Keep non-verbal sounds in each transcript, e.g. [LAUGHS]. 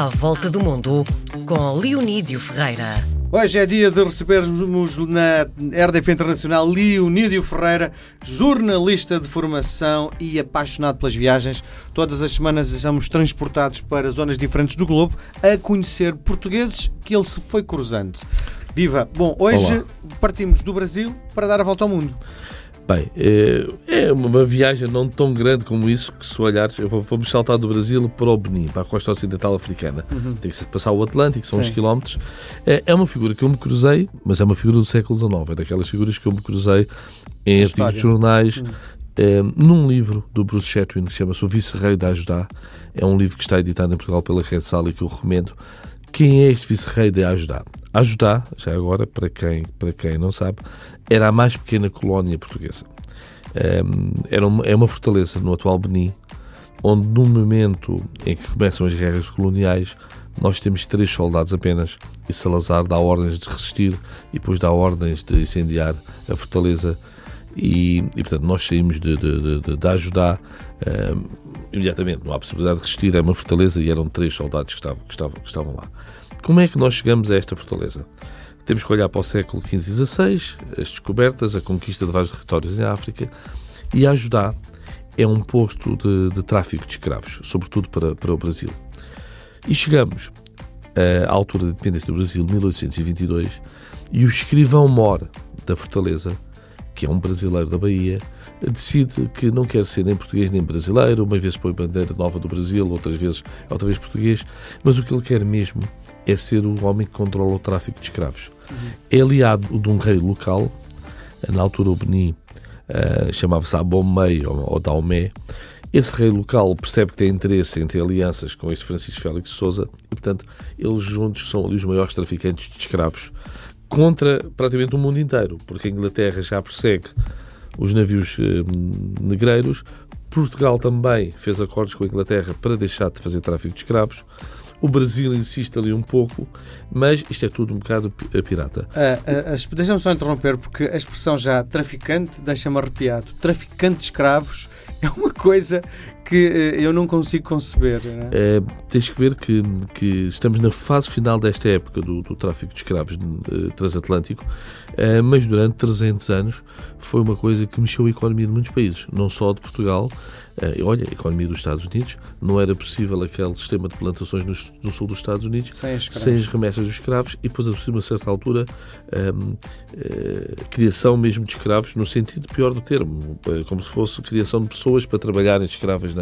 À Volta do Mundo, com Leonídio Ferreira. Hoje é dia de recebermos na RDP Internacional Leonídio Ferreira, jornalista de formação e apaixonado pelas viagens. Todas as semanas somos transportados para zonas diferentes do globo a conhecer portugueses que ele se foi cruzando. Viva! Bom, hoje Olá. partimos do Brasil para dar a volta ao mundo. Bem, é, é uma viagem não tão grande como isso, que se olhares, eu vou- vamos saltar do Brasil para o Benin, para a costa ocidental africana. Tem que ser passar o Atlântico, são Sim. uns quilómetros. É, é uma figura que eu me cruzei, mas é uma figura do século XIX, é daquelas figuras que eu me cruzei em artigos de jornais, é, num livro do Bruce Chatwin, que chama-se O Vice-Rei da Ajudá. É um livro que está editado em Portugal pela Red Sala e que eu recomendo. Quem é este vice-rei de Ajudá? Ajudá, já agora, para quem, para quem não sabe, era a mais pequena colónia portuguesa. Um, era uma, é uma fortaleza no atual Benin, onde no momento em que começam as guerras coloniais, nós temos três soldados apenas e Salazar dá ordens de resistir e depois dá ordens de incendiar a fortaleza e, e, portanto nós saímos de, de, de, de, ajudar um, imediatamente, não há possibilidade de resistir, é uma fortaleza e eram três soldados que estavam, que estavam, que estavam lá. Como é que nós chegamos a esta fortaleza? Temos que olhar para o século XV e XVI, as descobertas, a conquista de vários territórios em África e a Ajudá é um posto de, de tráfico de escravos, sobretudo para, para o Brasil. E chegamos eh, à altura da independência do Brasil, 1822, e o escrivão mor da Fortaleza, que é um brasileiro da Bahia, decide que não quer ser nem português nem brasileiro, uma vez põe bandeira nova do Brasil, outras vezes outra vez português, mas o que ele quer mesmo é ser o homem que controla o tráfico de escravos. É aliado de um rei local, na altura o Benin eh, chamava-se Abomei ou, ou Daomé. Esse rei local percebe que tem interesse em ter alianças com este Francisco Félix Souza e, portanto, eles juntos são ali os maiores traficantes de escravos contra praticamente o mundo inteiro, porque a Inglaterra já persegue os navios eh, negreiros, Portugal também fez acordos com a Inglaterra para deixar de fazer tráfico de escravos, o Brasil insiste ali um pouco, mas isto é tudo um bocado a pirata. Ah, as- Deixa-me só interromper, porque a expressão já traficante deixa-me arrepiado. Traficante de escravos [LAUGHS] é uma coisa que eh, eu não consigo conceber. não é? Eh, tens que ver que, que estamos na fase final desta época do, do tráfico de escravos eh, transatlântico, mas durante 300 anos foi uma coisa que mexeu a economia de muitos países, não só de Portugal. Eh, olha, a economia dos Estados Unidos, não era possível aquele sistema de plantações no, no sul dos Estados Unidos Sem sem as remessas dos escravos e depois, a uma certa altura, hum, eh, criação mesmo de escravos, no sentido pior do termo, como se fosse criação de pessoas para trabalharem escravas na-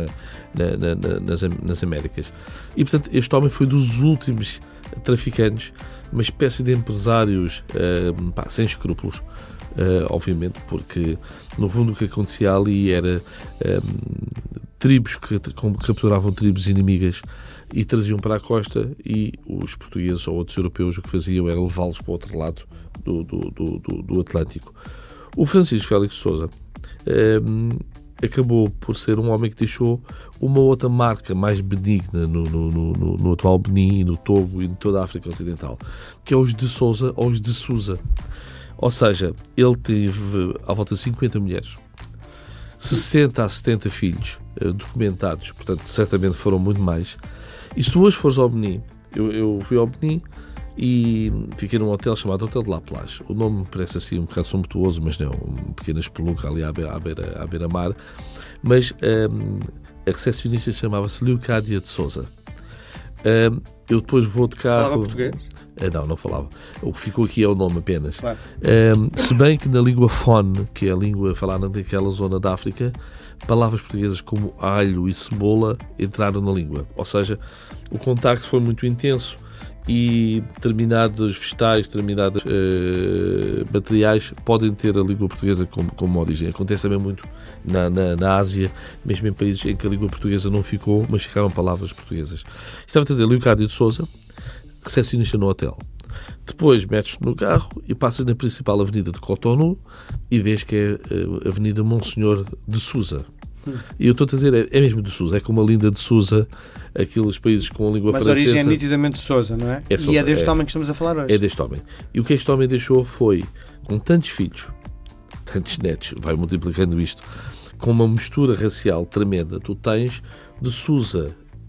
na- na- na- nas, nas Américas. E, portanto, este homem foi dos últimos traficantes, uma espécie de empresários hum, pá, sem escrúpulos. eh, obviamente, porque no fundo o que acontecia ali era hum, tribos que capturavam tribos inimigas e traziam para a costa e os portugueses ou outros europeus o que faziam era levá-los para o outro lado do, do, do, do- Atlântico. O Francisco Félix Souza hum, acabou por ser um homem que deixou uma outra marca mais benigna no, no, no, no- atual Benin, no Togo e em toda a África Ocidental, que é os de Souza ou os de Souza. Ou seja, ele teve à volta de 50 mulheres, 60 a 70 filhos eh, documentados, portanto, certamente foram muito mais. E se tu hoje fores ao Benin, eu, eu fui ao Benin e fiquei num hotel chamado Hotel de La Plage. O nome parece assim um bocado somptuoso, mas não, uma pequena espelunca ali à beira- à beira- beira-mar. mas ehm, a recepcionista chamava-se Leocádia de Souza. Ehm, eu depois vou de carro. Falava português? Eh, Não, não falava. O que ficou aqui é o nome apenas. Claro. Um, se bem que na língua fone, que é a língua falada naquela zona da África, palavras portuguesas como alho e cebola entraram na língua. Ou seja, o contacto foi muito intenso e determinados vegetais, determinados eh, materiais podem ter a língua portuguesa como, como origem. Acontece também muito na, na, na Ásia, mesmo em países em que a língua portuguesa não ficou, mas ficaram palavras portuguesas. Estava a dizer Leocádio de Souza, recepcionista no hotel. Depois metes-te no carro e passas na principal avenida de Cotonou e vês que é eh, a Avenida Monsenhor de Sousa. E eu estou a dizer, é, é mesmo de Sousa, é como a linda de Sousa, aqueles países com a língua Mas a francesa. origem é nitidamente Sousa, não é? É e Sousa, é deste é. homem que estamos a falar hoje. É deste homem. E o que este homem deixou foi, com tantos filhos, tantos netos, vai multiplicando isto, com uma mistura racial tremenda. Tu tens de Sousa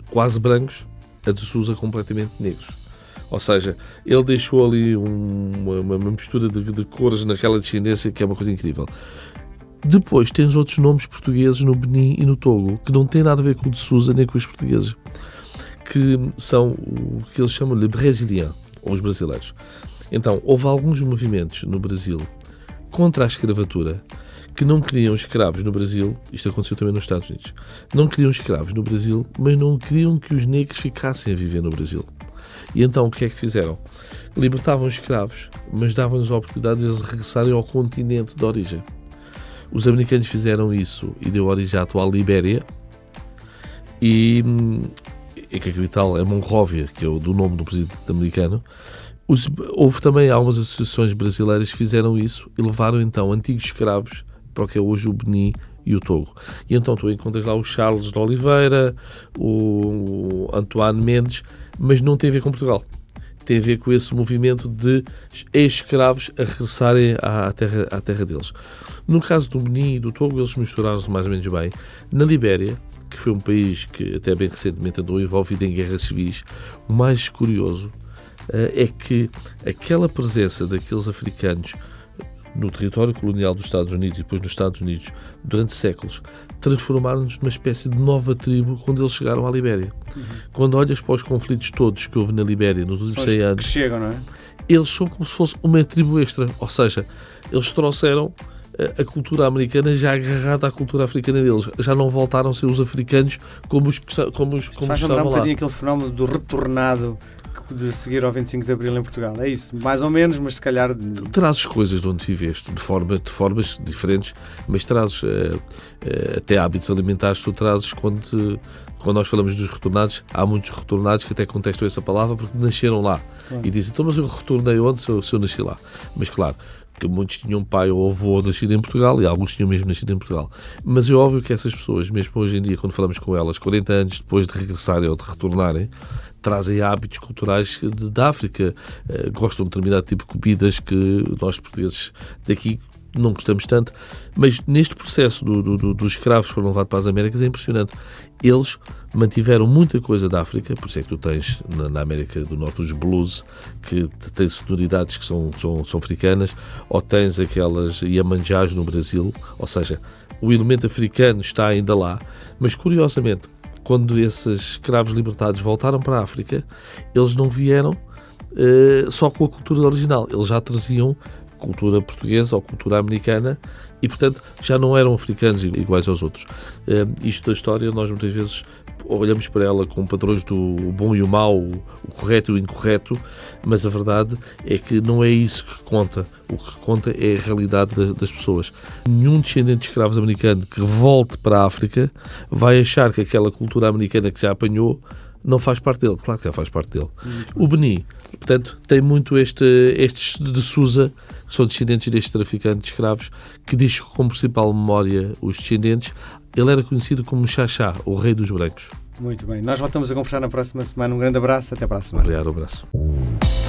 quase brancos a de Sousa completamente negros. Ou seja, ele deixou ali um, uma, uma, mistura de, de, cores naquela descendência que é uma coisa incrível. Depois tens outros nomes portugueses no Benin e no Togo que não têm nada a ver com o de Sousa nem com os portugueses, que são o que eles chamam de brasileiro, ou os brasileiros. Então, houve alguns movimentos no Brasil contra a escravatura que não queriam escravos no Brasil, isto aconteceu também nos Estados Unidos, não queriam escravos no Brasil, mas não queriam que os negros ficassem a viver no Brasil. E então o que é que fizeram? Libertavam os escravos, mas davam-nos a oportunidade de eles regressarem ao continente de origem. Os americanos fizeram isso e deu origem à atual Libéria e, e que a capital é Monróvia, que é o do nome do presidente americano. Os, houve também algumas associações brasileiras que fizeram isso e levaram então antigos escravos para o que é hoje o Benin e o Togo. E então tu encontras lá o Charles de Oliveira, o Antoine Mendes, mas não tem a ver com Portugal. Tem a ver com esse movimento de ex-escravos a regressarem à terra, à terra deles. No caso do Benin e do Togo, eles misturaram-se mais ou menos bem. Na Libéria, que foi um país que até bem recentemente andou envolvido em guerras civis, o mais curioso uh, é que aquela presença daqueles africanos no território colonial dos Estados Unidos e depois nos Estados Unidos durante séculos, transformaram-nos numa espécie de nova tribo quando eles chegaram à Libéria. Uhum. Quando olhas para os conflitos todos que houve na Libéria nos últimos 100 anos, chegam, não é? eles são como se fosse uma tribo extra. Ou seja, eles trouxeram eh, a cultura americana já agarrada à cultura africana deles. Já não voltaram a ser os africanos como os, como os, como Faz estavam um lá. bocadinho aquele fenómeno do retornado de seguir ao 25 de Abril em Portugal. É isso, mais ou menos, mas se calhar. Tu trazes coisas de onde viveste, de, forma, de formas diferentes, mas trazes uh, uh, até hábitos alimentares, tu trazes quando, te, quando nós falamos dos retornados, há muitos retornados que até contestam essa palavra porque nasceram lá. Claro. E dizem, então, mas eu retornei onde se eu, se eu nasci lá? Mas claro, que muitos tinham pai ou avô nascido em Portugal e alguns tinham mesmo nascido em Portugal. Mas é óbvio que essas pessoas, mesmo hoje em dia, quando falamos com elas, 40 anos depois de regressarem ou de retornarem, trazem hábitos culturais de, da África. Uh, gostam de determinado tipo de comidas que nós portugueses daqui não gostamos tanto. Mas neste processo do, do, dos escravos que foram levados para as Américas é impressionante. Eles mantiveram muita coisa da África, por isso é que tu tens na, na América do Norte os blues, que têm sonoridades que são, são, são africanas, ou tens aquelas Yamanjás no Brasil, ou seja, o elemento africano está ainda lá, mas curiosamente quando esses escravos libertados voltaram para a África, eles não vieram uh, só com a cultura original, eles já traziam cultura portuguesa ou cultura americana e, portanto, já não eram africanos iguais aos outros. Uh, isto da história, nós muitas vezes olhamos para ela com padrões do bom e o mau, o correto e o incorreto, mas a verdade é que não é isso que conta. O que conta é a realidade das pessoas. Nenhum descendente de escravos americano que volte para a África vai achar que aquela cultura americana que já apanhou não faz parte dele. Claro que já faz parte dele. O Beni, portanto, tem muito este, estes de Sousa, que são descendentes deste traficante de escravos, que diz como principal memória os descendentes. Ele era conhecido como Xaxá, o rei dos brancos. Muito bem. Nós voltamos a conversar na próxima semana. Um grande abraço. Até para a semana. Obrigado, um abraço.